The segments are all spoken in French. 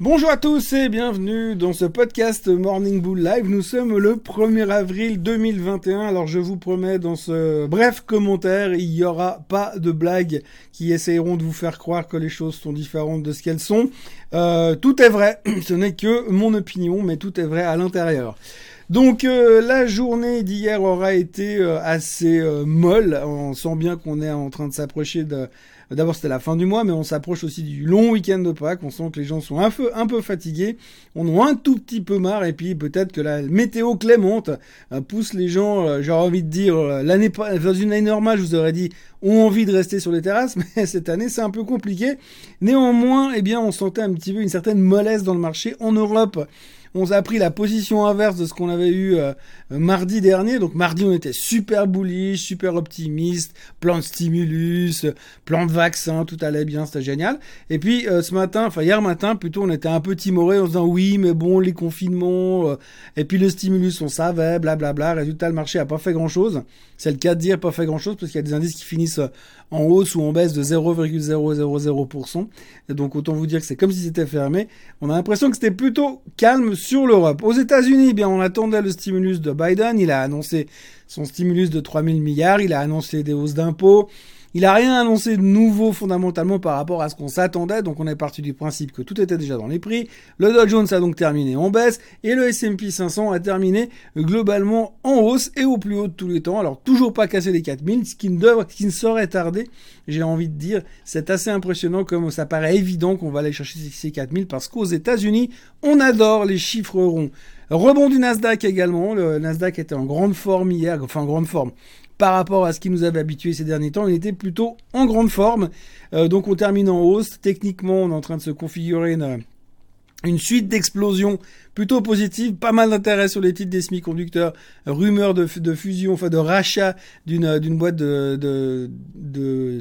Bonjour à tous et bienvenue dans ce podcast Morning Bull Live. Nous sommes le 1er avril 2021. Alors je vous promets dans ce bref commentaire, il n'y aura pas de blagues qui essayeront de vous faire croire que les choses sont différentes de ce qu'elles sont. Euh, tout est vrai, ce n'est que mon opinion, mais tout est vrai à l'intérieur. Donc euh, la journée d'hier aura été euh, assez molle. On sent bien qu'on est en train de s'approcher de D'abord, c'était la fin du mois, mais on s'approche aussi du long week-end de Pâques. On sent que les gens sont un peu, un peu fatigués, on a un tout petit peu marre, et puis peut-être que la météo clémente euh, pousse les gens, euh, j'aurais envie de dire, euh, l'année dans une année normale, je vous aurais dit, ont envie de rester sur les terrasses, mais cette année, c'est un peu compliqué. Néanmoins, eh bien, on sentait un petit peu une certaine mollesse dans le marché en Europe on a pris la position inverse de ce qu'on avait eu euh, mardi dernier. Donc mardi, on était super bullish, super optimiste, plan de stimulus, plan de vaccin, tout allait bien, c'était génial. Et puis euh, ce matin, enfin hier matin, plutôt, on était un peu timoré en se disant oui, mais bon, les confinements, euh, et puis le stimulus, on savait, blablabla. Résultat, le marché a pas fait grand chose. C'est le cas de dire pas fait grand chose parce qu'il y a des indices qui finissent en hausse ou en baisse de 0,000%. Et donc autant vous dire que c'est comme si c'était fermé. On a l'impression que c'était plutôt calme sur l'Europe. Aux États-Unis, eh bien on attendait le stimulus de Biden. Il a annoncé son stimulus de 3000 milliards. Il a annoncé des hausses d'impôts. Il a rien annoncé de nouveau fondamentalement par rapport à ce qu'on s'attendait, donc on est parti du principe que tout était déjà dans les prix. Le Dow Jones a donc terminé en baisse et le S&P 500 a terminé globalement en hausse et au plus haut de tous les temps. Alors toujours pas cassé les 4000, ce qui ne, devrait, qui ne saurait tarder, j'ai envie de dire. C'est assez impressionnant comme ça paraît évident qu'on va aller chercher ces 4000 parce qu'aux États-Unis, on adore les chiffres ronds. Rebond du Nasdaq également. Le Nasdaq était en grande forme hier, enfin en grande forme par rapport à ce qui nous avait habitué ces derniers temps. Il était plutôt en grande forme. Euh, donc on termine en hausse. Techniquement, on est en train de se configurer une, suite d'explosions plutôt positive, pas mal d'intérêt sur les titres des semi-conducteurs, rumeur de, fusion, enfin de rachat d'une d'une boîte de,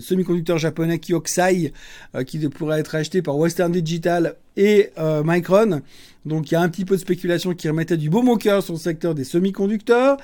semi-conducteurs japonais Kyokusai euh, qui pourrait être acheté par Western Digital et euh, Micron. Donc il y a un petit peu de spéculation qui remettait du beau au cœur sur le secteur des semi-conducteurs.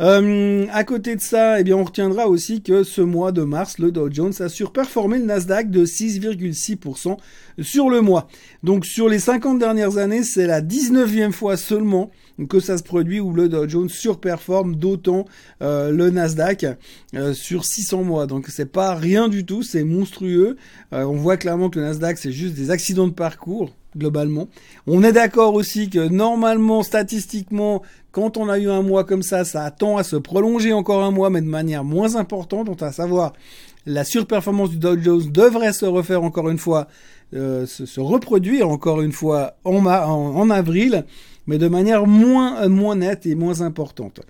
Euh, à côté de ça, eh bien on retiendra aussi que ce mois de mars, le Dow Jones a surperformé le Nasdaq de 6,6% sur le mois. Donc sur les 50 dernières années, c'est la 19 fois seulement que ça se produit où le Dow Jones surperforme d'autant euh, le Nasdaq euh, sur 600 mois. Donc c'est pas rien du tout, c'est monstrueux. Euh, on voit clairement que le Nasdaq c'est juste des accidents de parcours globalement. On est d'accord aussi que normalement, statistiquement, quand on a eu un mois comme ça, ça tend à se prolonger encore un mois, mais de manière moins importante, à savoir la surperformance du Dow Jones devrait se refaire encore une fois euh, se, reproduire encore une fois en, avril, mais de manière moins, euh, moins nette et moins importante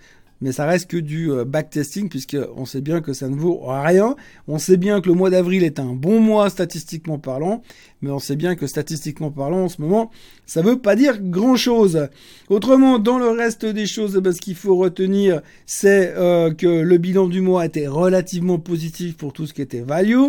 mais ça reste que du euh, backtesting puisque on sait bien que ça ne vaut rien. On sait bien que le mois d'avril est un bon mois statistiquement parlant, mais on sait bien que statistiquement parlant en ce moment, ça veut pas dire grand chose. Autrement, dans le reste des choses, ben, ce qu'il faut retenir, c'est euh, que le bilan du mois était relativement positif pour tout ce qui était value,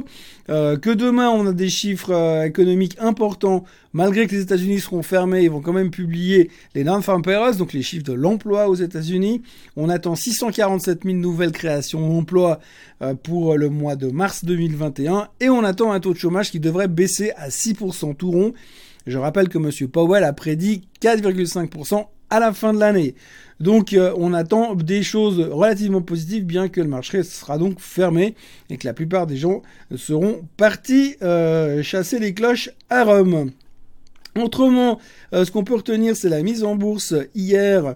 euh, que demain on a des chiffres économiques importants, malgré que les États-Unis seront fermés, ils vont quand même publier les non-farm donc les chiffres de l'emploi aux États-Unis. On a attend 647 000 nouvelles créations d'emplois euh, pour le mois de mars 2021 et on attend un taux de chômage qui devrait baisser à 6% tout rond. Je rappelle que M. Powell a prédit 4,5% à la fin de l'année. Donc euh, on attend des choses relativement positives, bien que le marché sera donc fermé et que la plupart des gens seront partis euh, chasser les cloches à Rome. Autrement, ce qu'on peut retenir, c'est la mise en bourse hier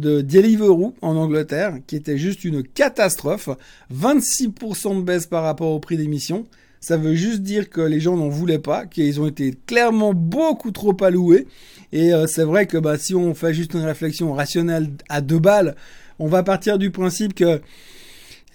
de Deliveroo en Angleterre, qui était juste une catastrophe. 26% de baisse par rapport au prix d'émission. Ça veut juste dire que les gens n'en voulaient pas, qu'ils ont été clairement beaucoup trop alloués. Et euh, c'est vrai que bah, si on fait juste une réflexion rationnelle à deux balles, on va partir du principe que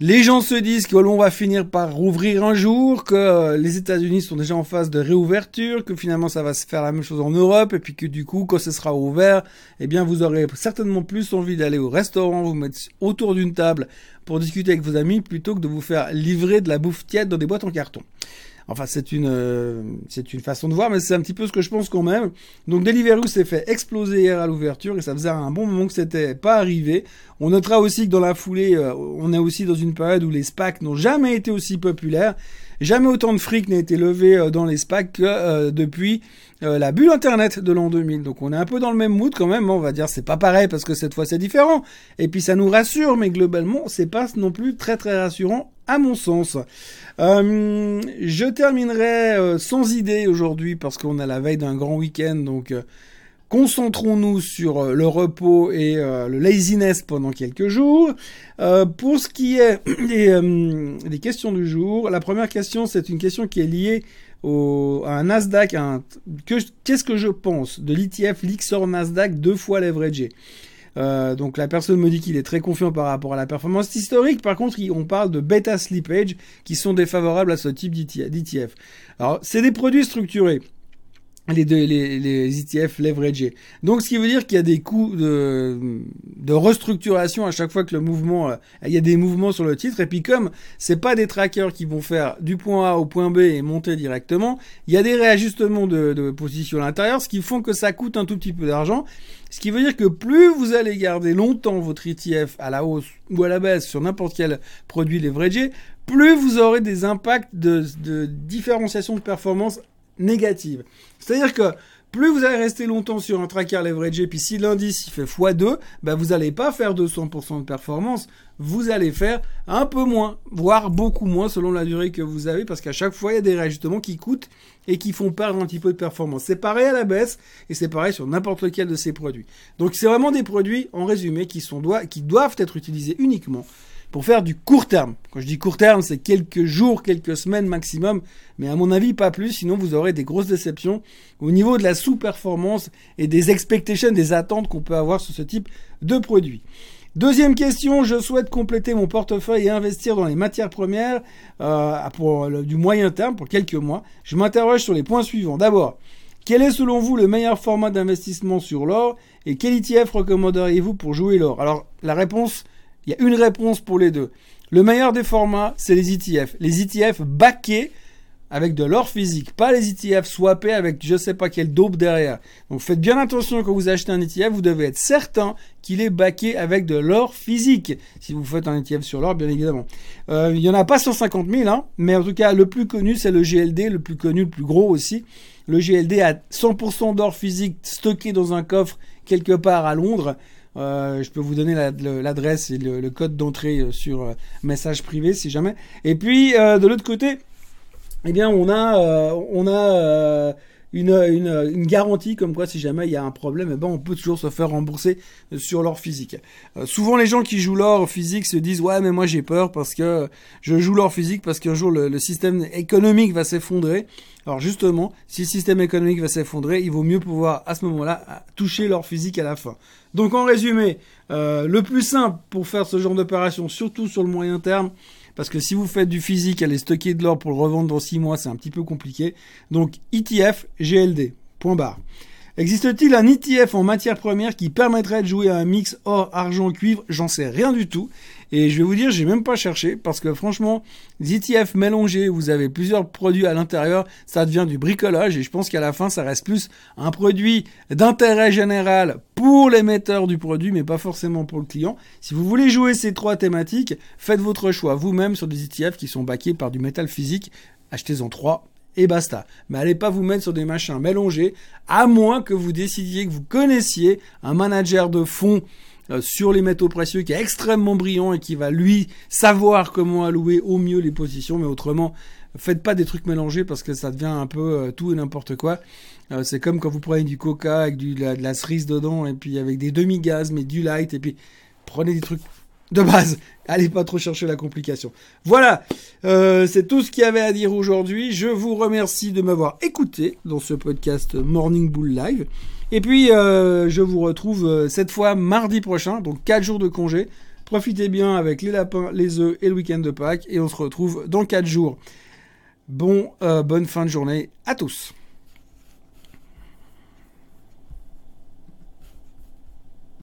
les gens se disent que l'on va finir par rouvrir un jour, que euh, les États-Unis sont déjà en phase de réouverture, que finalement ça va se faire la même chose en Europe, et puis que du coup, quand ce sera ouvert, eh bien vous aurez certainement plus envie d'aller au restaurant, vous mettre autour d'une table pour discuter avec vos amis, plutôt que de vous faire livrer de la bouffe tiède dans des boîtes en carton. Enfin, c'est une, euh, c'est une façon de voir, mais c'est un petit peu ce que je pense quand même. Donc, Deliveroo s'est fait exploser hier à l'ouverture et ça faisait un bon moment que c'était pas arrivé. On notera aussi que dans la foulée, euh, on est aussi dans une période où les SPAC n'ont jamais été aussi populaires. Jamais autant de fric n'a été levé euh, dans les SPAC que euh, depuis euh, la bulle Internet de l'an 2000. Donc on est un peu dans le même mood quand même. On va dire c'est pas pareil parce que cette fois c'est différent. Et puis ça nous rassure, mais globalement c'est pas non plus très très rassurant à mon sens. je terminerai sans idée aujourd'hui parce qu'on a la veille d'un grand week-end. Donc Concentrons-nous sur euh, le repos et euh, le laziness pendant quelques jours. Euh, pour ce qui est des, questions du jour, la première question, c'est une question qui est liée au, à un Nasdaq. Qu'est-ce que je pense de l'ETF Lixor Nasdaq deux fois leveragé donc la personne me dit qu'il est très confiant par rapport à la performance historique. Par contre, on parle de beta slippage qui sont défavorables à ce type d'ETF. Alors, c'est des produits structurés les, deux, les, les ETF leveragés. Donc, ce qui veut dire qu'il y a des coûts de, de restructuration à chaque fois que le mouvement, euh, il y a des mouvements sur le titre. Et puis, comme c'est pas des trackers qui vont faire du point A au point B et monter directement, il y a des réajustements de, de position à l'intérieur, ce qui font que ça coûte un tout petit peu d'argent. Ce qui veut dire que plus vous allez garder longtemps votre ETF à la hausse ou à la baisse sur n'importe quel produit leveragé, plus vous aurez des impacts de, de différenciation de performance négative. C'est-à-dire que plus vous allez rester longtemps sur un tracker leveragé, puis si l'indice il fait x2, ben vous n'allez pas faire 200% de performance, vous allez faire un peu moins, voire beaucoup moins selon la durée que vous avez, parce qu'à chaque fois il y a des réajustements qui coûtent et qui font perdre un petit peu de performance. C'est pareil à la baisse et c'est pareil sur n'importe lequel de ces produits. Donc c'est vraiment des produits, en résumé, qui, sont, qui doivent être utilisés uniquement pour faire du court terme. Quand je dis court terme, c'est quelques jours, quelques semaines maximum, mais à mon avis pas plus, sinon vous aurez des grosses déceptions au niveau de la sous-performance et des expectations, des attentes qu'on peut avoir sur ce type de produit. Deuxième question, je souhaite compléter mon portefeuille et investir dans les matières premières euh, pour du moyen terme, pour quelques mois. Je m'interroge sur les points suivants. D'abord, quel est selon vous le meilleur format d'investissement sur l'or et quel ETF recommanderiez-vous pour jouer l'or? Alors la réponse il y a une réponse pour les deux. Le meilleur des formats, c'est les ETF. Les ETF backés avec de l'or physique, pas les ETF swappés avec je sais pas quel dope derrière. Donc faites bien attention quand vous achetez un ETF, vous devez être certain qu'il est backé avec de l'or physique. Si vous faites un ETF sur l'or, bien évidemment. Euh, il y en a pas 150 000, hein, mais en tout cas le plus connu c'est le GLD, le plus connu, le plus gros aussi. Le GLD a 100% d'or physique stocké dans un coffre quelque part à Londres. Euh, je peux vous donner l'adresse et le, code d'entrée euh, sur euh, message privé si jamais. Et puis de l'autre côté, eh bien on a on a une, une, garantie comme quoi si jamais il y a un problème, eh ben on peut toujours se faire rembourser sur l'or physique. souvent les gens qui jouent l'or physique se disent ouais mais moi j'ai peur parce que je joue l'or physique parce qu'un jour le, le, système économique va s'effondrer. Alors justement, si le système économique va s'effondrer, il vaut mieux pouvoir à ce moment-là toucher l'or physique à la fin. Donc en résumé, euh, le plus simple pour faire ce genre d'opération, surtout sur le moyen terme, parce que si vous faites du physique, aller stocker de l'or pour le revendre dans 6 mois, c'est un petit peu compliqué. Donc ETF, GLD, point barre. Existe-t-il un ETF en matière première qui permettrait de jouer à un mix or, argent, cuivre? J'en sais rien du tout. Et je vais vous dire, j'ai même pas cherché parce que franchement, les ETF mélangés, vous avez plusieurs produits à l'intérieur, ça devient du bricolage et je pense qu'à la fin, ça reste plus un produit d'intérêt général pour l'émetteur du produit, mais pas forcément pour le client. Si vous voulez jouer ces trois thématiques, faites votre choix vous-même sur des ETF qui sont backés par du métal physique. Achetez-en trois et basta. Mais allez pas vous mettre sur des machins mélangés, à moins que vous décidiez que vous connaissiez un manager de fonds sur les métaux précieux qui est extrêmement brillant et qui va lui savoir comment allouer au mieux les positions, mais autrement, faites pas des trucs mélangés parce que ça devient un peu euh, tout et n'importe quoi. Euh, c'est comme quand vous prenez du coca avec de, la, de cerise dedans et puis avec des demi-gaz mais du light et puis prenez des trucs de base. Allez pas trop chercher la complication. Voilà, euh, c'est tout ce qu'il y avait à dire aujourd'hui. Je vous remercie de m'avoir écouté dans ce podcast Morning Bull Live. Et puis, euh, je vous retrouve euh, cette fois mardi prochain, donc 4 jours de congé. Profitez bien avec les lapins, les œufs et le week-end de Pâques. Et on se retrouve dans 4 jours. Bon, bonne fin de journée à tous.